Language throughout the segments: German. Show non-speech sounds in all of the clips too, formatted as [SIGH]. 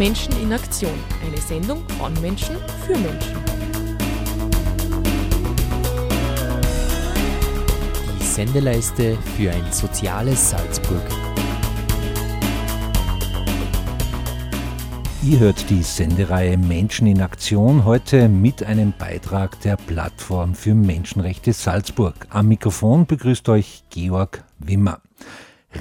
Menschen in Aktion. Eine Sendung von Menschen für Menschen. Die Sendeleiste für ein soziales Salzburg. Ihr hört die Sendereihe Menschen in Aktion heute mit einem Beitrag der Plattform für Menschenrechte Salzburg. Am Mikrofon begrüßt euch Georg Wimmer.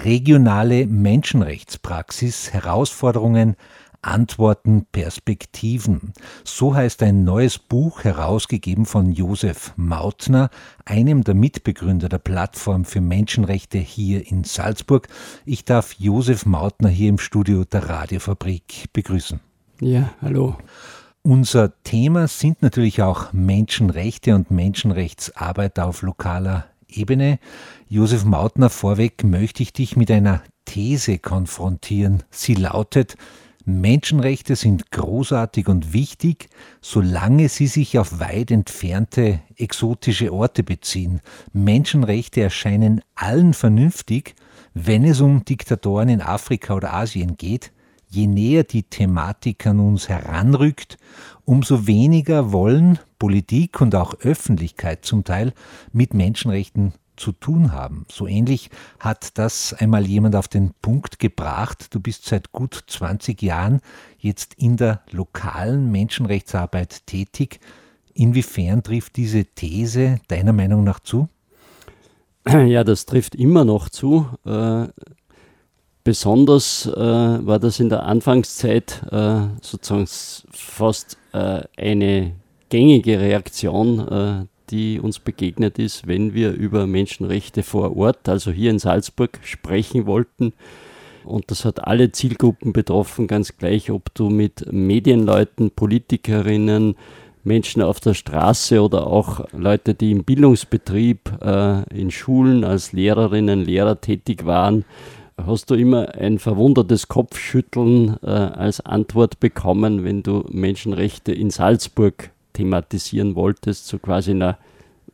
Regionale Menschenrechtspraxis, Herausforderungen, Antworten, Perspektiven. So heißt ein neues Buch herausgegeben von Josef Mautner, einem der Mitbegründer der Plattform für Menschenrechte hier in Salzburg. Ich darf Josef Mautner hier im Studio der Radiofabrik begrüßen. Ja, hallo. Unser Thema sind natürlich auch Menschenrechte und Menschenrechtsarbeit auf lokaler Ebene. Josef Mautner, vorweg möchte ich dich mit einer These konfrontieren. Sie lautet, Menschenrechte sind großartig und wichtig, solange sie sich auf weit entfernte exotische Orte beziehen. Menschenrechte erscheinen allen vernünftig, wenn es um Diktatoren in Afrika oder Asien geht. Je näher die Thematik an uns heranrückt, umso weniger wollen Politik und auch Öffentlichkeit zum Teil mit Menschenrechten zu tun haben. So ähnlich hat das einmal jemand auf den Punkt gebracht. Du bist seit gut 20 Jahren jetzt in der lokalen Menschenrechtsarbeit tätig. Inwiefern trifft diese These deiner Meinung nach zu? [CLEARS THROAT] Ja, das trifft immer noch zu. Äh, besonders äh, war das in der Anfangszeit äh, sozusagen fast äh, eine gängige Reaktion äh, die uns begegnet ist, wenn wir über Menschenrechte vor Ort, also hier in Salzburg, sprechen wollten. Und das hat alle Zielgruppen betroffen, ganz gleich, ob du mit Medienleuten, Politikerinnen, Menschen auf der Straße oder auch Leute, die im Bildungsbetrieb, äh, in Schulen als Lehrerinnen, Lehrer tätig waren, hast du immer ein verwundertes Kopfschütteln äh, als Antwort bekommen, wenn du Menschenrechte in Salzburg thematisieren wolltest, so quasi, na,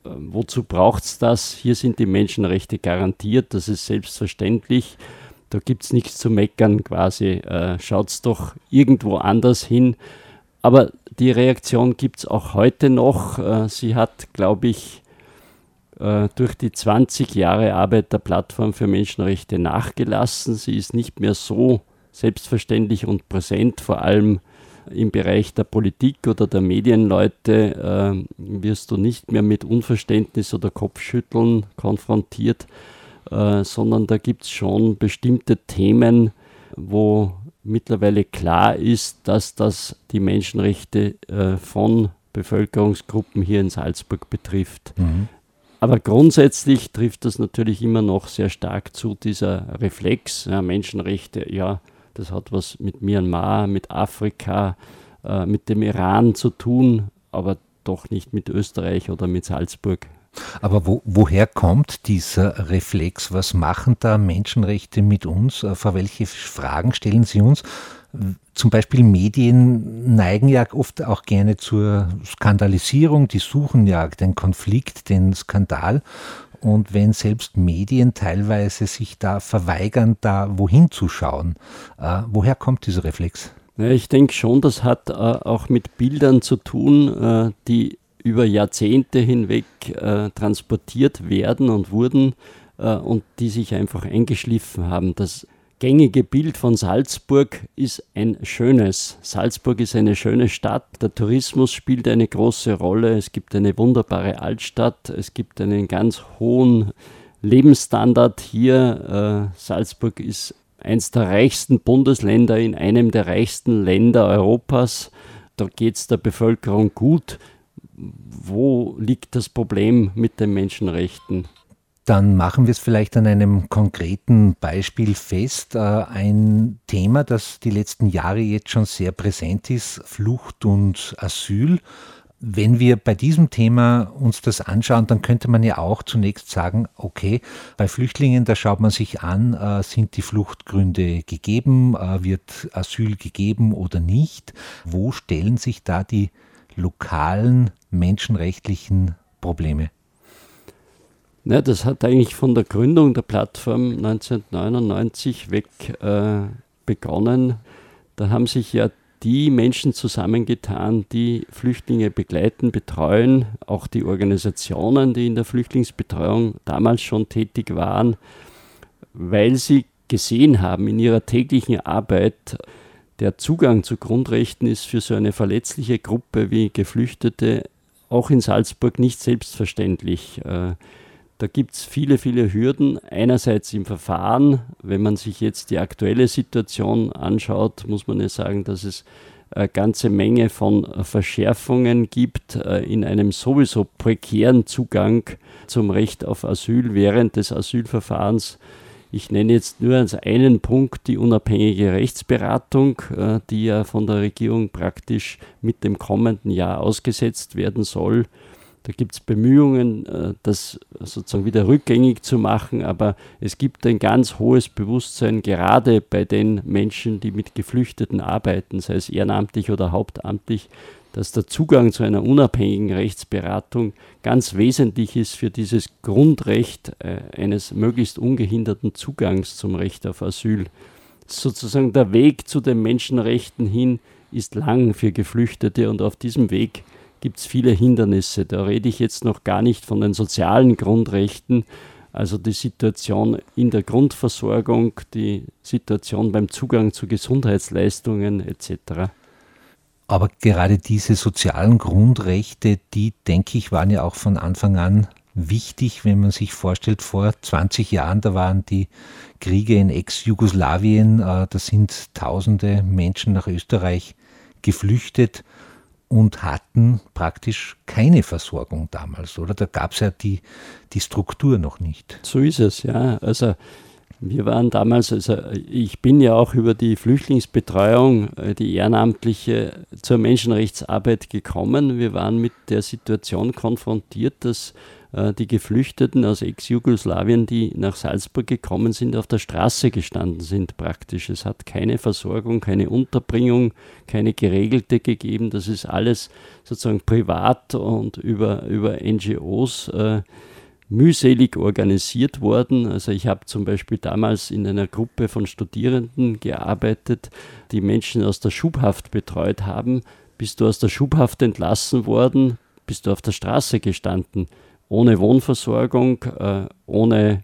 äh, wozu braucht es das? Hier sind die Menschenrechte garantiert, das ist selbstverständlich. Da gibt es nichts zu meckern, quasi. Äh, Schaut es doch irgendwo anders hin. Aber die Reaktion gibt es auch heute noch. Äh, sie hat, glaube ich, äh, durch die 20 Jahre Arbeit der Plattform für Menschenrechte nachgelassen. Sie ist nicht mehr so selbstverständlich und präsent, vor allem im Bereich der Politik oder der Medienleute äh, wirst du nicht mehr mit Unverständnis oder Kopfschütteln konfrontiert, äh, sondern da gibt es schon bestimmte Themen, wo mittlerweile klar ist, dass das die Menschenrechte äh, von Bevölkerungsgruppen hier in Salzburg betrifft. Mhm. Aber grundsätzlich trifft das natürlich immer noch sehr stark zu, dieser Reflex, ja, Menschenrechte, ja, das hat was mit Myanmar, mit Afrika, äh, mit dem Iran zu tun, aber doch nicht mit Österreich oder mit Salzburg. Aber wo, woher kommt dieser Reflex? Was machen da Menschenrechte mit uns? Äh, vor welche Fragen stellen sie uns? Zum Beispiel Medien neigen ja oft auch gerne zur Skandalisierung, die suchen ja den Konflikt, den Skandal. Und wenn selbst Medien teilweise sich da verweigern, da wohin zu schauen, äh, woher kommt dieser Reflex? Ja, ich denke schon, das hat äh, auch mit Bildern zu tun, äh, die über Jahrzehnte hinweg äh, transportiert werden und wurden äh, und die sich einfach eingeschliffen haben. Das gängige Bild von Salzburg ist ein schönes. Salzburg ist eine schöne Stadt. Der Tourismus spielt eine große Rolle. Es gibt eine wunderbare Altstadt. Es gibt einen ganz hohen Lebensstandard hier. Äh, Salzburg ist eines der reichsten Bundesländer in einem der reichsten Länder Europas. Da geht es der Bevölkerung gut. Wo liegt das Problem mit den Menschenrechten? Dann machen wir es vielleicht an einem konkreten Beispiel fest. Äh, ein Thema, das die letzten Jahre jetzt schon sehr präsent ist, Flucht und Asyl. Wenn wir bei diesem Thema uns das anschauen, dann könnte man ja auch zunächst sagen, okay, bei Flüchtlingen, da schaut man sich an, äh, sind die Fluchtgründe gegeben, äh, wird Asyl gegeben oder nicht. Wo stellen sich da die lokalen menschenrechtlichen Probleme? Ja, das hat eigentlich von der Gründung der Plattform 1999 weg äh, begonnen. Da haben sich ja die Menschen zusammengetan, die Flüchtlinge begleiten, betreuen, auch die Organisationen, die in der Flüchtlingsbetreuung damals schon tätig waren, weil sie gesehen haben in ihrer täglichen Arbeit, der Zugang zu Grundrechten ist für so eine verletzliche Gruppe wie Geflüchtete auch in Salzburg nicht selbstverständlich. Äh, da gibt es viele, viele Hürden. Einerseits im Verfahren. Wenn man sich jetzt die aktuelle Situation anschaut, muss man ja sagen, dass es eine ganze Menge von Verschärfungen gibt äh, in einem sowieso prekären Zugang zum Recht auf Asyl während des Asylverfahrens. Ich nenne jetzt nur als einen Punkt die unabhängige Rechtsberatung, äh, die ja von der Regierung praktisch mit dem kommenden Jahr ausgesetzt werden soll. Da gibt es Bemühungen, äh, das sozusagen wieder rückgängig zu machen, aber es gibt ein ganz hohes Bewusstsein, gerade bei den Menschen, die mit Geflüchteten arbeiten, sei es ehrenamtlich oder hauptamtlich, dass der Zugang zu einer unabhängigen Rechtsberatung ganz wesentlich ist für dieses Grundrecht äh, eines möglichst ungehinderten Zugangs zum Recht auf Asyl. Sozusagen der Weg zu den Menschenrechten hin ist lang für Geflüchtete und auf diesem Weg gibt es viele Hindernisse. Da rede ich jetzt noch gar nicht von den sozialen Grundrechten, also die Situation in der Grundversorgung, die Situation beim Zugang zu Gesundheitsleistungen etc. Aber gerade diese sozialen Grundrechte, die, denke ich, waren ja auch von Anfang an wichtig, wenn man sich vorstellt, vor 20 Jahren, da waren die Kriege in Ex-Jugoslawien, äh, da sind tausende Menschen nach Österreich geflüchtet und hatten praktisch keine Versorgung damals, oder? Da gab es ja die, die Struktur noch nicht. So ist es, ja. Also wir waren damals, also ich bin ja auch über die Flüchtlingsbetreuung, äh, die ehrenamtliche, zur Menschenrechtsarbeit gekommen. Wir waren mit der Situation konfrontiert, dass die Geflüchteten aus Ex-Jugoslawien, die nach Salzburg gekommen sind, auf der Straße gestanden sind praktisch. Es hat keine Versorgung, keine Unterbringung, keine geregelte gegeben. Das ist alles sozusagen privat und über, über NGOs. Äh, mühselig organisiert worden. Also ich habe zum Beispiel damals in einer Gruppe von Studierenden gearbeitet, die Menschen aus der Schubhaft betreut haben. Bist du aus der Schubhaft entlassen worden, bist du auf der Straße gestanden, ohne Wohnversorgung, äh, ohne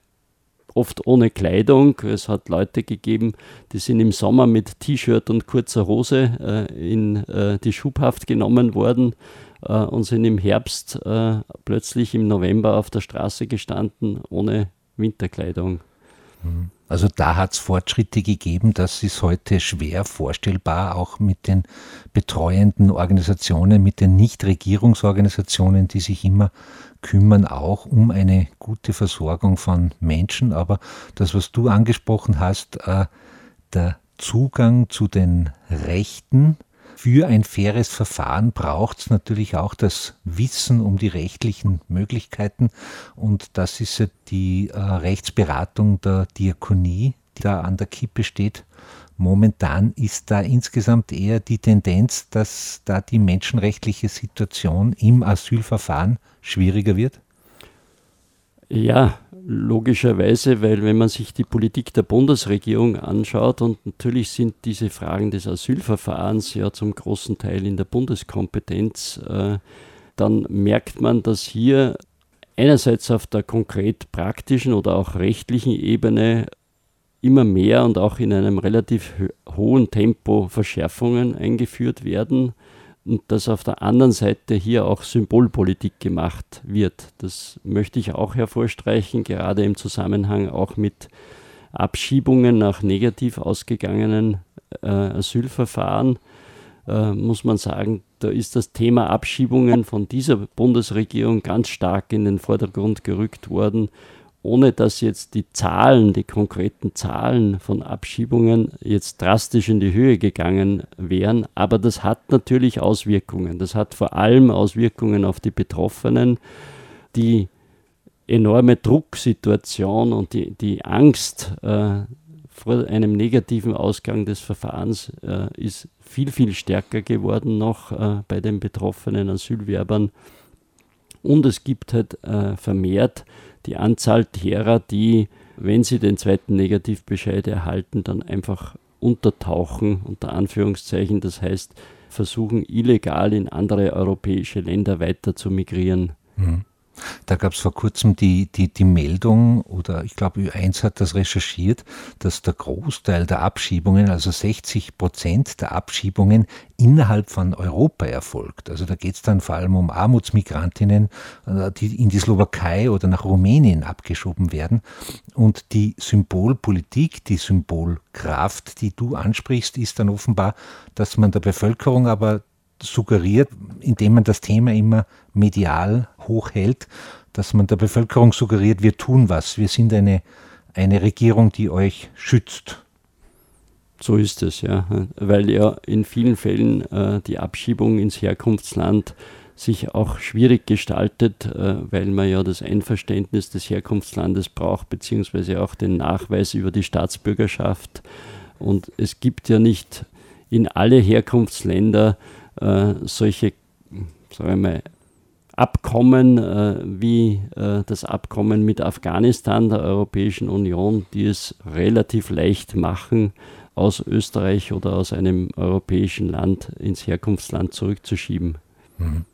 oft ohne Kleidung. Es hat Leute gegeben, die sind im Sommer mit T-Shirt und kurzer Hose äh, in äh, die Schubhaft genommen worden äh, und sind im Herbst äh, plötzlich im November auf der Straße gestanden ohne Winterkleidung. Mhm. Also da hat es Fortschritte gegeben, das ist heute schwer vorstellbar, auch mit den betreuenden Organisationen, mit den Nichtregierungsorganisationen, die sich immer kümmern, auch um eine gute Versorgung von Menschen. Aber das, was du angesprochen hast, äh, der Zugang zu den Rechten für ein faires Verfahren braucht es natürlich auch das Wissen um die rechtlichen Möglichkeiten und das ist die äh, Rechtsberatung der Diakonie, die da an der Kippe steht. Momentan ist da insgesamt eher die Tendenz, dass da die menschenrechtliche Situation im Asylverfahren schwieriger wird? Ja, logischerweise, weil wenn man sich die Politik der Bundesregierung anschaut und natürlich sind diese Fragen des Asylverfahrens ja zum großen Teil in der Bundeskompetenz, äh, dann merkt man, dass hier einerseits auf der konkret praktischen oder auch rechtlichen Ebene immer mehr und auch in einem relativ hohen Tempo Verschärfungen eingeführt werden und dass auf der anderen Seite hier auch Symbolpolitik gemacht wird. Das möchte ich auch hervorstreichen, gerade im Zusammenhang auch mit Abschiebungen nach negativ ausgegangenen äh, Asylverfahren. Äh, muss man sagen, da ist das Thema Abschiebungen von dieser Bundesregierung ganz stark in den Vordergrund gerückt worden ohne dass jetzt die Zahlen, die konkreten Zahlen von Abschiebungen jetzt drastisch in die Höhe gegangen wären. Aber das hat natürlich Auswirkungen. Das hat vor allem Auswirkungen auf die Betroffenen. Die enorme Drucksituation und die, die Angst äh, vor einem negativen Ausgang des Verfahrens äh, ist viel, viel stärker geworden noch äh, bei den betroffenen Asylwerbern. Und es gibt halt äh, vermehrt die Anzahl derer, die, wenn sie den zweiten Negativbescheid erhalten, dann einfach untertauchen, unter Anführungszeichen. Das heißt, versuchen illegal in andere europäische Länder weiter zu migrieren. Mhm. Da gab es vor kurzem die, die, die Meldung, oder ich glaube Ö1 hat das recherchiert, dass der Großteil der Abschiebungen, also 60 Prozent der Abschiebungen innerhalb von Europa erfolgt. Also da geht es dann vor allem um Armutsmigrantinnen, äh, die in die Slowakei oder nach Rumänien abgeschoben werden. Und die Symbolpolitik, die Symbolkraft, die du ansprichst, ist dann offenbar, dass man der Bevölkerung aber suggeriert, indem man das Thema immer medial hochhält, dass man der Bevölkerung suggeriert, wir tun was, wir sind eine, eine Regierung, die euch schützt. So ist es, ja. Weil ja in vielen Fällen äh, die Abschiebung ins Herkunftsland sich auch schwierig gestaltet, äh, weil man ja das Einverständnis des Herkunftslandes braucht, beziehungsweise auch den Nachweis über die Staatsbürgerschaft. Und es gibt ja nicht in alle Herkunftsländer äh, solche, sagen wir mal, Abkommen äh, wie äh, das Abkommen mit Afghanistan der Europäischen Union, die es relativ leicht machen, aus Österreich oder aus einem europäischen Land ins Herkunftsland zurückzuschieben. Mhm.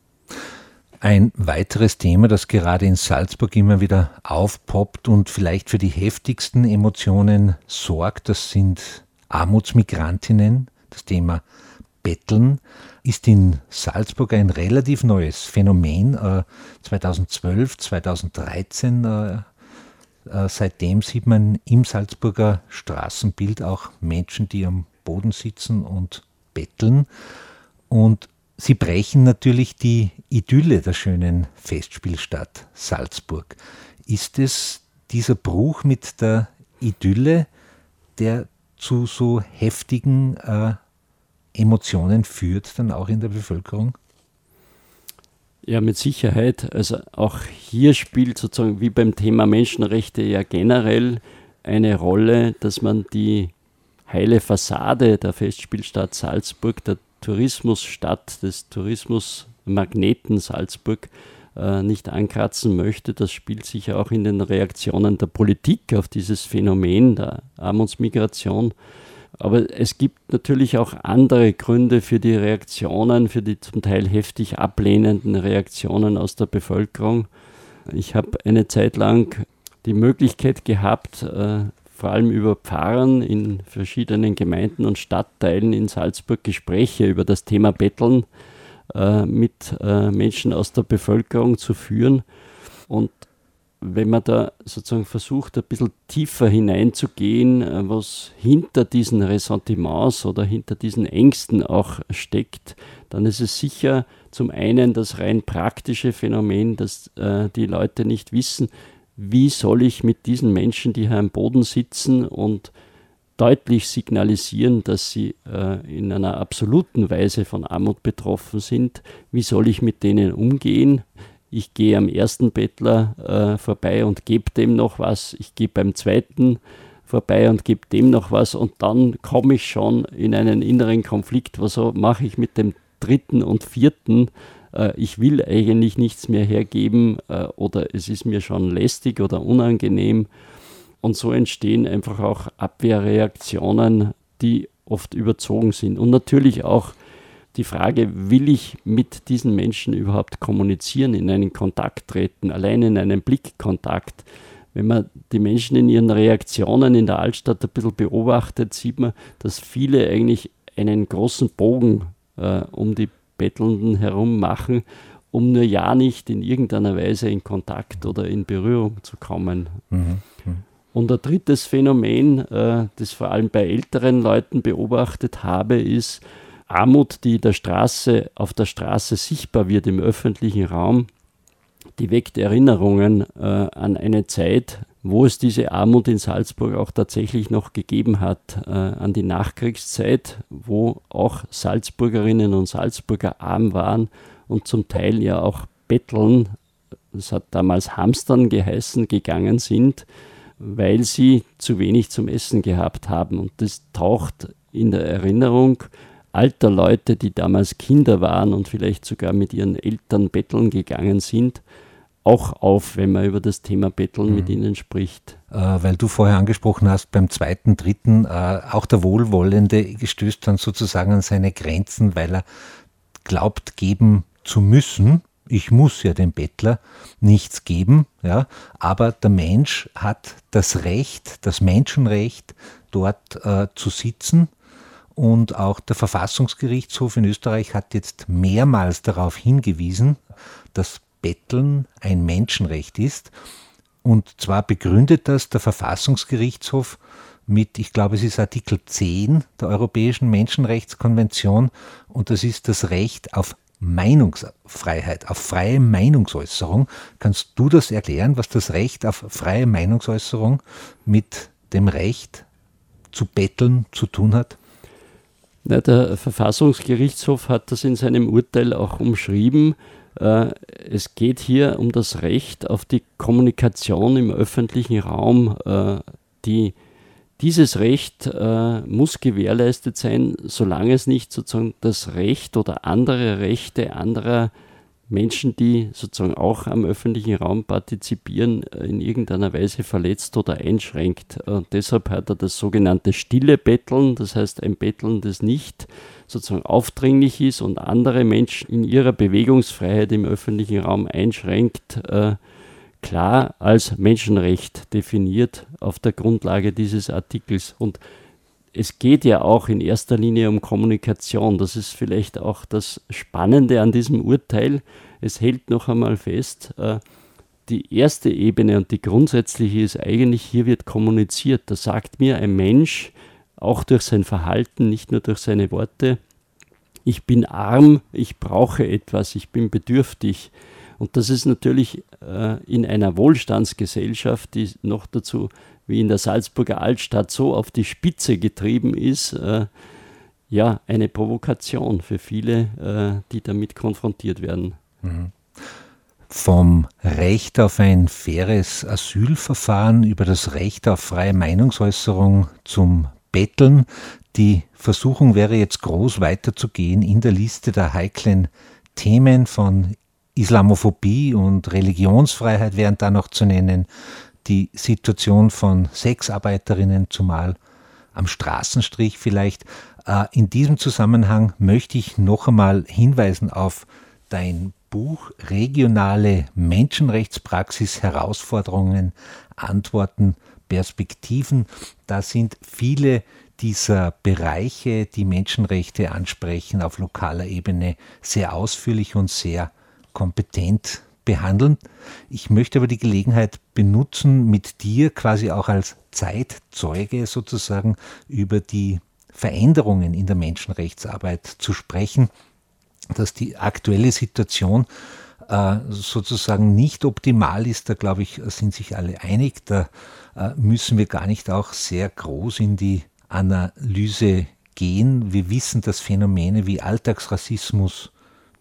Ein weiteres Thema, das gerade in Salzburg immer wieder aufpoppt und vielleicht für die heftigsten Emotionen sorgt, das sind Armutsmigrantinnen, das Thema Betteln ist in Salzburg ein relativ neues Phänomen. Äh, 2012, 2013, äh, äh, seitdem sieht man im Salzburger Straßenbild auch Menschen, die am Boden sitzen und betteln. Und sie brechen natürlich die Idylle der schönen Festspielstadt Salzburg. Ist es dieser Bruch mit der Idylle, der zu so heftigen äh, Emotionen führt dann auch in der Bevölkerung? Ja, mit Sicherheit. Also auch hier spielt sozusagen wie beim Thema Menschenrechte ja generell eine Rolle, dass man die heile Fassade der Festspielstadt Salzburg, der Tourismusstadt, des Tourismusmagneten Salzburg äh, nicht ankratzen möchte. Das spielt sich auch in den Reaktionen der Politik auf dieses Phänomen der Armutsmigration aber es gibt natürlich auch andere Gründe für die Reaktionen, für die zum Teil heftig ablehnenden Reaktionen aus der Bevölkerung. Ich habe eine Zeit lang die Möglichkeit gehabt, äh, vor allem über Pfarrern in verschiedenen Gemeinden und Stadtteilen in Salzburg Gespräche über das Thema Betteln äh, mit äh, Menschen aus der Bevölkerung zu führen. Und wenn man da sozusagen versucht, ein bisschen tiefer hineinzugehen, äh, was hinter diesen Ressentiments oder hinter diesen Ängsten auch steckt, dann ist es sicher zum einen das rein praktische Phänomen, dass äh, die Leute nicht wissen, wie soll ich mit diesen Menschen, die hier am Boden sitzen und deutlich signalisieren, dass sie äh, in einer absoluten Weise von Armut betroffen sind, wie soll ich mit denen umgehen? Ich gehe am ersten Bettler äh, vorbei und gebe dem noch was, ich gehe beim zweiten vorbei und gebe dem noch was. Und dann komme ich schon in einen inneren Konflikt, was mache ich mit dem dritten und vierten, äh, ich will eigentlich nichts mehr hergeben äh, oder es ist mir schon lästig oder unangenehm. Und so entstehen einfach auch Abwehrreaktionen, die oft überzogen sind. Und natürlich auch die Frage, will ich mit diesen Menschen überhaupt kommunizieren, in einen Kontakt treten, allein in einen Blickkontakt. Wenn man die Menschen in ihren Reaktionen in der Altstadt ein bisschen beobachtet, sieht man, dass viele eigentlich einen großen Bogen äh, um die Bettelnden herum machen, um nur ja nicht in irgendeiner Weise in Kontakt oder in Berührung zu kommen. Mhm. Mhm. Und ein drittes Phänomen, äh, das vor allem bei älteren Leuten beobachtet habe, ist, Armut, die der Straße, auf der Straße sichtbar wird im öffentlichen Raum, die weckt Erinnerungen äh, an eine Zeit, wo es diese Armut in Salzburg auch tatsächlich noch gegeben hat, äh, an die Nachkriegszeit, wo auch Salzburgerinnen und Salzburger arm waren und zum Teil ja auch betteln, das hat damals Hamstern geheißen, gegangen sind, weil sie zu wenig zum Essen gehabt haben. Und das taucht in der Erinnerung alter Leute, die damals Kinder waren und vielleicht sogar mit ihren Eltern betteln gegangen sind, auch auf, wenn man über das Thema Betteln mhm. mit ihnen spricht. Äh, weil du vorher angesprochen hast, beim zweiten, dritten, äh, auch der Wohlwollende gestößt dann sozusagen an seine Grenzen, weil er glaubt, geben zu müssen. Ich muss ja dem Bettler nichts geben, ja, aber der Mensch hat das Recht, das Menschenrecht, dort äh, zu sitzen. Und auch der Verfassungsgerichtshof in Österreich hat jetzt mehrmals darauf hingewiesen, dass Betteln ein Menschenrecht ist. Und zwar begründet das der Verfassungsgerichtshof mit, ich glaube, es ist Artikel 10 der Europäischen Menschenrechtskonvention und das ist das Recht auf Meinungsfreiheit, auf freie Meinungsäußerung. Kannst du das erklären, was das Recht auf freie Meinungsäußerung mit dem Recht zu betteln zu tun hat? Na, der Verfassungsgerichtshof hat das in seinem Urteil auch umschrieben. Äh, es geht hier um das Recht auf die Kommunikation im öffentlichen Raum. Äh, die, dieses Recht äh, muss gewährleistet sein, solange es nicht sozusagen das Recht oder andere Rechte anderer Menschen, die sozusagen auch am öffentlichen Raum partizipieren, in irgendeiner Weise verletzt oder einschränkt. Und deshalb hat er das sogenannte stille Betteln, das heißt ein Betteln, das nicht sozusagen aufdringlich ist und andere Menschen in ihrer Bewegungsfreiheit im öffentlichen Raum einschränkt, äh, klar als Menschenrecht definiert auf der Grundlage dieses Artikels. Und es geht ja auch in erster Linie um Kommunikation. Das ist vielleicht auch das Spannende an diesem Urteil. Es hält noch einmal fest, äh, die erste Ebene und die grundsätzliche ist eigentlich, hier wird kommuniziert. Da sagt mir ein Mensch, auch durch sein Verhalten, nicht nur durch seine Worte. Ich bin arm, ich brauche etwas, ich bin bedürftig. Und das ist natürlich äh, in einer Wohlstandsgesellschaft, die noch dazu wie in der Salzburger Altstadt so auf die Spitze getrieben ist, äh, ja, eine Provokation für viele, äh, die damit konfrontiert werden. Mhm vom Recht auf ein faires Asylverfahren über das Recht auf freie Meinungsäußerung zum betteln. Die Versuchung wäre jetzt groß weiterzugehen in der Liste der heiklen Themen von Islamophobie und Religionsfreiheit wären da noch zu nennen, die Situation von Sexarbeiterinnen, zumal am Straßenstrich vielleicht. Äh, in diesem Zusammenhang möchte ich noch einmal hinweisen auf dein Buch Regionale Menschenrechtspraxis, Herausforderungen, Antworten Perspektiven. Da sind viele dieser Bereiche, die Menschenrechte ansprechen, auf lokaler Ebene sehr ausführlich und sehr kompetent behandeln. Ich möchte aber die Gelegenheit benutzen, mit dir quasi auch als Zeitzeuge sozusagen über die Veränderungen in der Menschenrechtsarbeit zu sprechen, dass die aktuelle Situation äh, sozusagen nicht optimal ist, da glaube ich, sind sich alle einig. Da äh, müssen wir gar nicht auch sehr groß in die Analyse gehen. Wir wissen, dass Phänomene wie Alltagsrassismus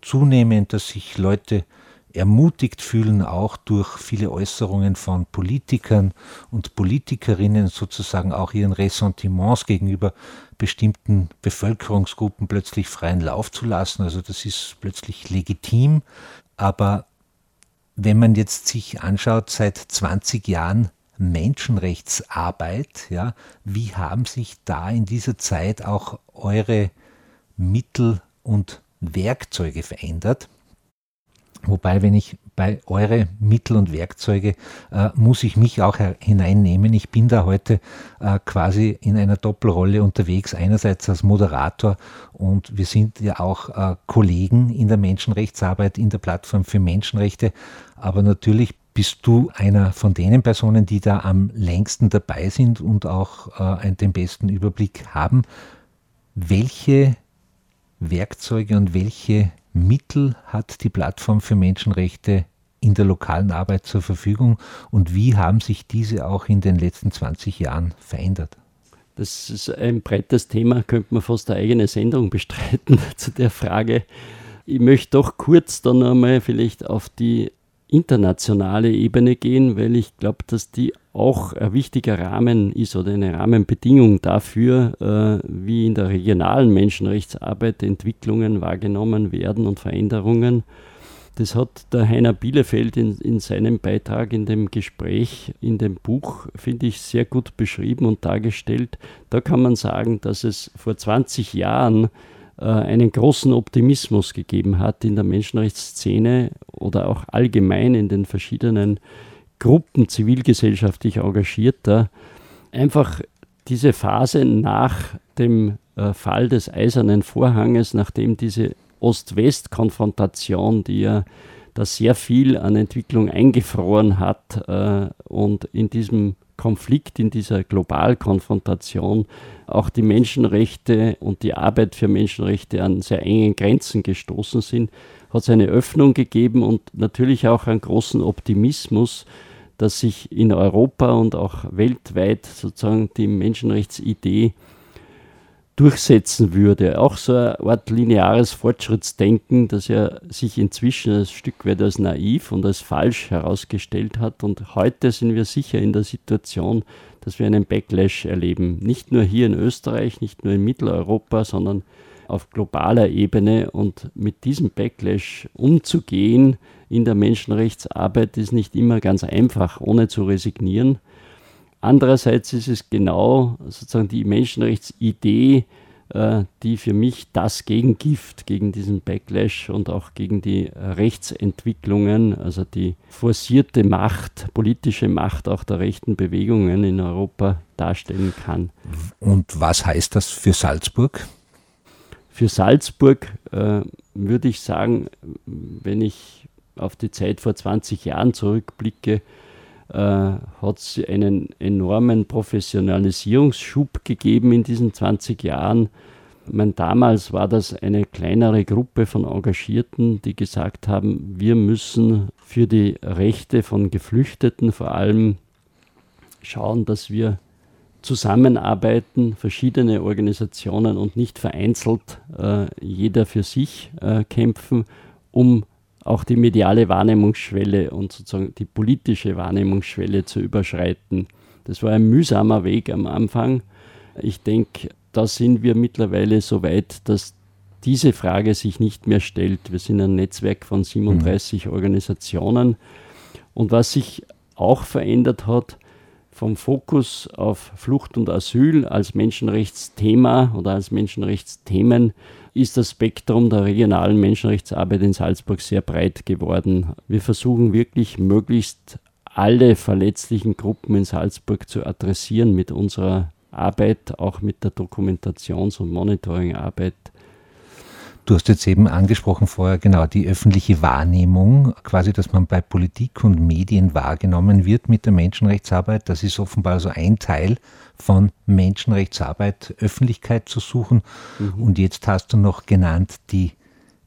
zunehmen, dass sich Leute ermutigt fühlen, auch durch viele Äußerungen von Politikern und Politikerinnen sozusagen auch ihren Ressentiments gegenüber bestimmten Bevölkerungsgruppen plötzlich freien Lauf zu lassen. Also das ist plötzlich legitim. Aber wenn man jetzt sich anschaut, seit 20 Jahren Menschenrechtsarbeit, ja, wie haben sich da in dieser Zeit auch eure Mittel und Werkzeuge verändert? Wobei, wenn ich bei eure Mittel und Werkzeuge äh, muss ich mich auch hineinnehmen. Ich bin da heute äh, quasi in einer Doppelrolle unterwegs. Einerseits als Moderator und wir sind ja auch äh, Kollegen in der Menschenrechtsarbeit in der Plattform für Menschenrechte. Aber natürlich bist du einer von denen Personen, die da am längsten dabei sind und auch äh, den besten Überblick haben. Welche Werkzeuge und welche Mittel hat die Plattform für Menschenrechte in der lokalen Arbeit zur Verfügung und wie haben sich diese auch in den letzten 20 Jahren verändert? Das ist ein breites Thema, könnte man fast eine eigene Sendung bestreiten [LAUGHS] zu der Frage. Ich möchte doch kurz dann einmal vielleicht auf die internationale Ebene gehen, weil ich glaube, dass die auch ein wichtiger Rahmen ist oder eine Rahmenbedingung dafür, äh, wie in der regionalen Menschenrechtsarbeit Entwicklungen wahrgenommen werden und Veränderungen. Das hat der Heiner Bielefeld in, in seinem Beitrag in dem Gespräch, in dem Buch, finde ich, sehr gut beschrieben und dargestellt. Da kann man sagen, dass es vor 20 Jahren äh, einen großen Optimismus gegeben hat in der Menschenrechtsszene oder auch allgemein in den verschiedenen Gruppen zivilgesellschaftlich Engagierter. Einfach diese Phase nach dem äh, Fall des Eisernen Vorhanges, nachdem diese Ost-West-Konfrontation, die ja da sehr viel an Entwicklung eingefroren hat äh, und in diesem Konflikt, in dieser Globalkonfrontation auch die Menschenrechte und die Arbeit für Menschenrechte an sehr engen Grenzen gestoßen sind, hat es eine Öffnung gegeben und natürlich auch einen großen Optimismus, dass sich in Europa und auch weltweit sozusagen die Menschenrechtsidee durchsetzen würde. Auch so eine Art lineares Fortschrittsdenken, das ja sich inzwischen ein Stück weit als naiv und als falsch herausgestellt hat. Und heute sind wir sicher in der Situation, dass wir einen Backlash erleben. Nicht nur hier in Österreich, nicht nur in Mitteleuropa, sondern auf globaler Ebene. Und mit diesem Backlash umzugehen in der Menschenrechtsarbeit ist nicht immer ganz einfach, ohne zu resignieren. Andererseits ist es genau sozusagen die Menschenrechtsidee, äh, die für mich das Gegengift gegen diesen Backlash und auch gegen die Rechtsentwicklungen, also die forcierte Macht, politische Macht auch der rechten Bewegungen in Europa darstellen kann. Und was heißt das für Salzburg? Für Salzburg äh, würde ich sagen, wenn ich auf die Zeit vor 20 Jahren zurückblicke, äh, hat es einen enormen Professionalisierungsschub gegeben in diesen 20 Jahren. Meine, damals war das eine kleinere Gruppe von Engagierten, die gesagt haben, wir müssen für die Rechte von Geflüchteten vor allem schauen, dass wir zusammenarbeiten, verschiedene Organisationen und nicht vereinzelt äh, jeder für sich äh, kämpfen, um auch die mediale Wahrnehmungsschwelle und sozusagen die politische Wahrnehmungsschwelle zu überschreiten. Das war ein mühsamer Weg am Anfang. Ich denke, da sind wir mittlerweile so weit, dass diese Frage sich nicht mehr stellt. Wir sind ein Netzwerk von 37 mhm. Organisationen. Und was sich auch verändert hat, vom Fokus auf Flucht und Asyl als Menschenrechtsthema oder als Menschenrechtsthemen ist das Spektrum der regionalen Menschenrechtsarbeit in Salzburg sehr breit geworden. Wir versuchen wirklich möglichst alle verletzlichen Gruppen in Salzburg zu adressieren mit unserer Arbeit, auch mit der Dokumentations- und Monitoringarbeit. Du hast jetzt eben angesprochen vorher genau die öffentliche Wahrnehmung, quasi, dass man bei Politik und Medien wahrgenommen wird mit der Menschenrechtsarbeit. Das ist offenbar so ein Teil von Menschenrechtsarbeit, Öffentlichkeit zu suchen. Mhm. Und jetzt hast du noch genannt die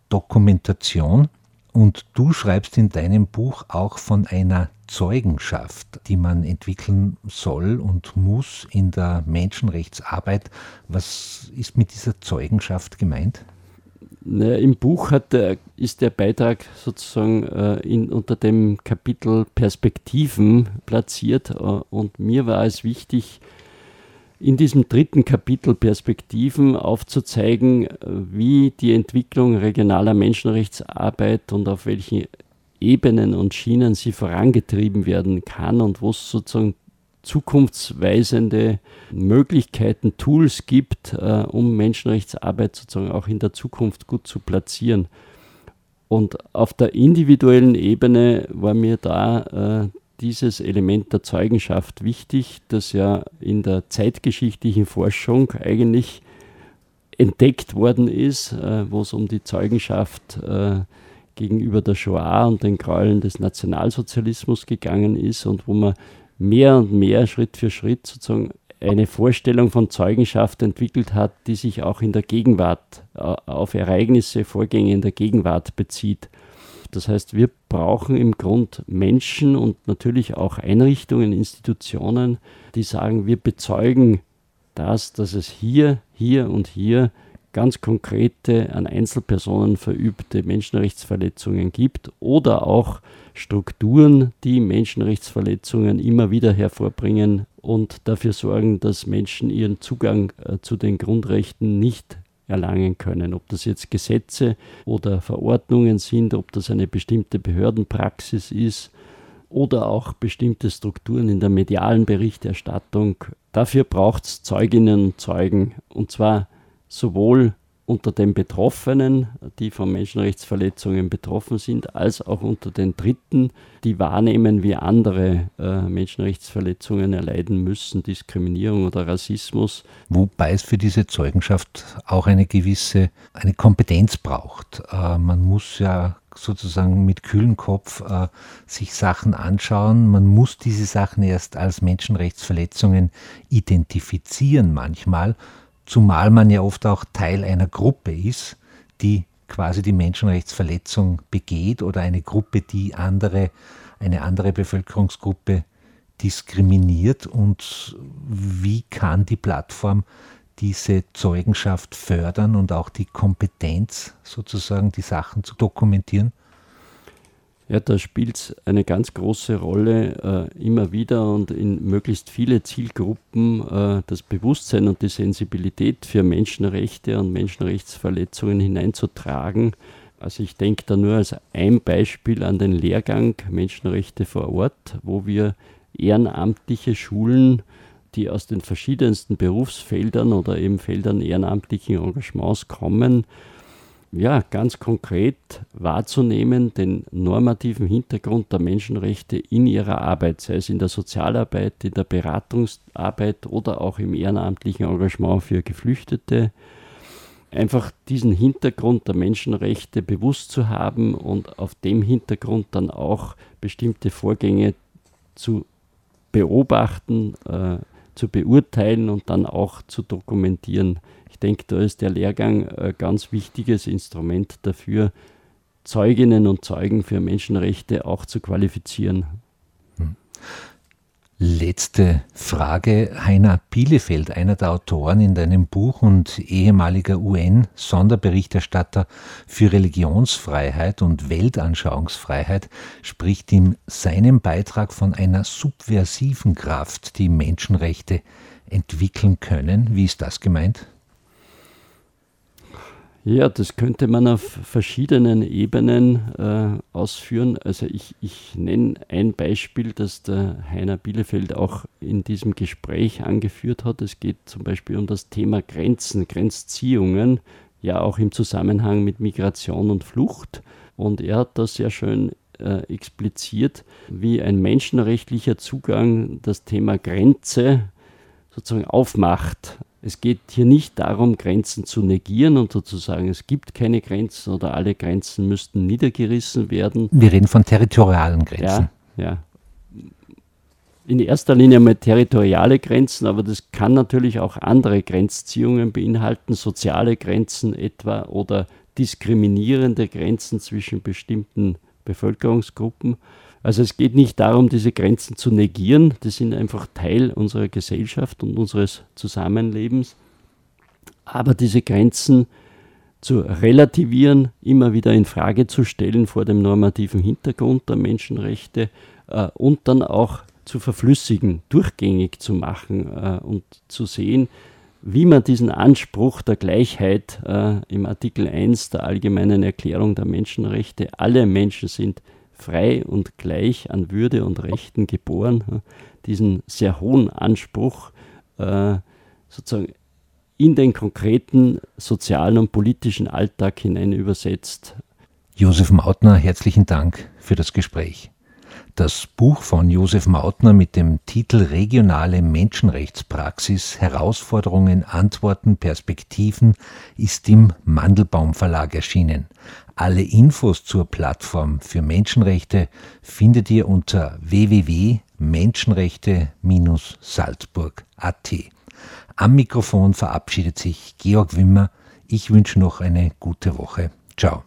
Dokumentation. Und du schreibst in deinem Buch auch von einer Zeugenschaft, die man entwickeln soll und muss in der Menschenrechtsarbeit. Was ist mit dieser Zeugenschaft gemeint? Naja, Im Buch der, ist der Beitrag sozusagen äh, in, unter dem Kapitel Perspektiven platziert äh, und mir war es wichtig, in diesem dritten Kapitel Perspektiven aufzuzeigen, äh, wie die Entwicklung regionaler Menschenrechtsarbeit und auf welchen Ebenen und Schienen sie vorangetrieben werden kann und wo es sozusagen zukunftsweisende Möglichkeiten, Tools gibt, äh, um Menschenrechtsarbeit sozusagen auch in der Zukunft gut zu platzieren. Und auf der individuellen Ebene war mir da äh, dieses Element der Zeugenschaft wichtig, das ja in der zeitgeschichtlichen Forschung eigentlich entdeckt worden ist, äh, wo es um die Zeugenschaft äh, gegenüber der Shoah und den Gräueln des Nationalsozialismus gegangen ist und wo man mehr und mehr Schritt für Schritt sozusagen eine Vorstellung von Zeugenschaft entwickelt hat, die sich auch in der Gegenwart äh, auf Ereignisse, Vorgänge in der Gegenwart bezieht. Das heißt, wir brauchen im Grund Menschen und natürlich auch Einrichtungen, Institutionen, die sagen, wir bezeugen das, dass es hier, hier und hier ganz konkrete an Einzelpersonen verübte Menschenrechtsverletzungen gibt oder auch Strukturen, die Menschenrechtsverletzungen immer wieder hervorbringen und dafür sorgen, dass Menschen ihren Zugang äh, zu den Grundrechten nicht erlangen können. Ob das jetzt Gesetze oder Verordnungen sind, ob das eine bestimmte Behördenpraxis ist oder auch bestimmte Strukturen in der medialen Berichterstattung. Dafür braucht es Zeuginnen und Zeugen und zwar sowohl unter den Betroffenen, die von Menschenrechtsverletzungen betroffen sind, als auch unter den Dritten, die wahrnehmen, wie andere äh, Menschenrechtsverletzungen erleiden müssen, Diskriminierung oder Rassismus. Wobei es für diese Zeugenschaft auch eine gewisse eine Kompetenz braucht. Äh, man muss ja sozusagen mit kühlem Kopf äh, sich Sachen anschauen. Man muss diese Sachen erst als Menschenrechtsverletzungen identifizieren manchmal zumal man ja oft auch Teil einer Gruppe ist, die quasi die Menschenrechtsverletzung begeht oder eine Gruppe, die andere, eine andere Bevölkerungsgruppe diskriminiert und wie kann die Plattform diese Zeugenschaft fördern und auch die Kompetenz sozusagen die Sachen zu dokumentieren? Ja, da spielt es eine ganz große Rolle, äh, immer wieder und in möglichst viele Zielgruppen äh, das Bewusstsein und die Sensibilität für Menschenrechte und Menschenrechtsverletzungen hineinzutragen. Also ich denke da nur als ein Beispiel an den Lehrgang Menschenrechte vor Ort, wo wir ehrenamtliche Schulen, die aus den verschiedensten Berufsfeldern oder eben Feldern ehrenamtlichen Engagements kommen, ja, ganz konkret wahrzunehmen, den normativen Hintergrund der Menschenrechte in ihrer Arbeit, sei es in der Sozialarbeit, in der Beratungsarbeit oder auch im ehrenamtlichen Engagement für Geflüchtete. Einfach diesen Hintergrund der Menschenrechte bewusst zu haben und auf dem Hintergrund dann auch bestimmte Vorgänge zu beobachten, äh, zu beurteilen und dann auch zu dokumentieren. Ich denke, da ist der Lehrgang ein ganz wichtiges Instrument dafür, Zeuginnen und Zeugen für Menschenrechte auch zu qualifizieren. Hm. Letzte Frage. Heiner Bielefeld, einer der Autoren in deinem Buch und ehemaliger UN-Sonderberichterstatter für Religionsfreiheit und Weltanschauungsfreiheit, spricht in seinem Beitrag von einer subversiven Kraft, die Menschenrechte entwickeln können. Wie ist das gemeint? Ja, das könnte man auf verschiedenen Ebenen äh, ausführen. Also ich, ich nenne ein Beispiel, das der Heiner Bielefeld auch in diesem Gespräch angeführt hat. Es geht zum Beispiel um das Thema Grenzen, Grenzziehungen, ja auch im Zusammenhang mit Migration und Flucht. Und er hat das sehr schön äh, expliziert, wie ein menschenrechtlicher Zugang das Thema Grenze sozusagen aufmacht. Es geht hier nicht darum, Grenzen zu negieren und sozusagen, es gibt keine Grenzen oder alle Grenzen müssten niedergerissen werden. Wir reden von territorialen Grenzen. Ja, ja. In erster Linie mal territoriale Grenzen, aber das kann natürlich auch andere Grenzziehungen beinhalten, soziale Grenzen etwa oder diskriminierende Grenzen zwischen bestimmten Bevölkerungsgruppen. Also es geht nicht darum, diese Grenzen zu negieren, die sind einfach Teil unserer Gesellschaft und unseres Zusammenlebens. Aber diese Grenzen zu relativieren, immer wieder in Frage zu stellen vor dem normativen Hintergrund der Menschenrechte äh, und dann auch zu verflüssigen, durchgängig zu machen äh, und zu sehen, wie man diesen Anspruch der Gleichheit äh, im Artikel 1 der Allgemeinen Erklärung der Menschenrechte, alle Menschen sind frei und gleich an Würde und Rechten geboren, diesen sehr hohen Anspruch äh, sozusagen in den konkreten sozialen und politischen Alltag hinein übersetzt. Josef Mautner, herzlichen Dank für das Gespräch. Das Buch von Josef Mautner mit dem Titel Regionale Menschenrechtspraxis Herausforderungen, Antworten, Perspektiven ist im Mandelbaum Verlag erschienen. Alle Infos zur Plattform für Menschenrechte findet ihr unter www.menschenrechte-salzburg.at. Am Mikrofon verabschiedet sich Georg Wimmer. Ich wünsche noch eine gute Woche. Ciao.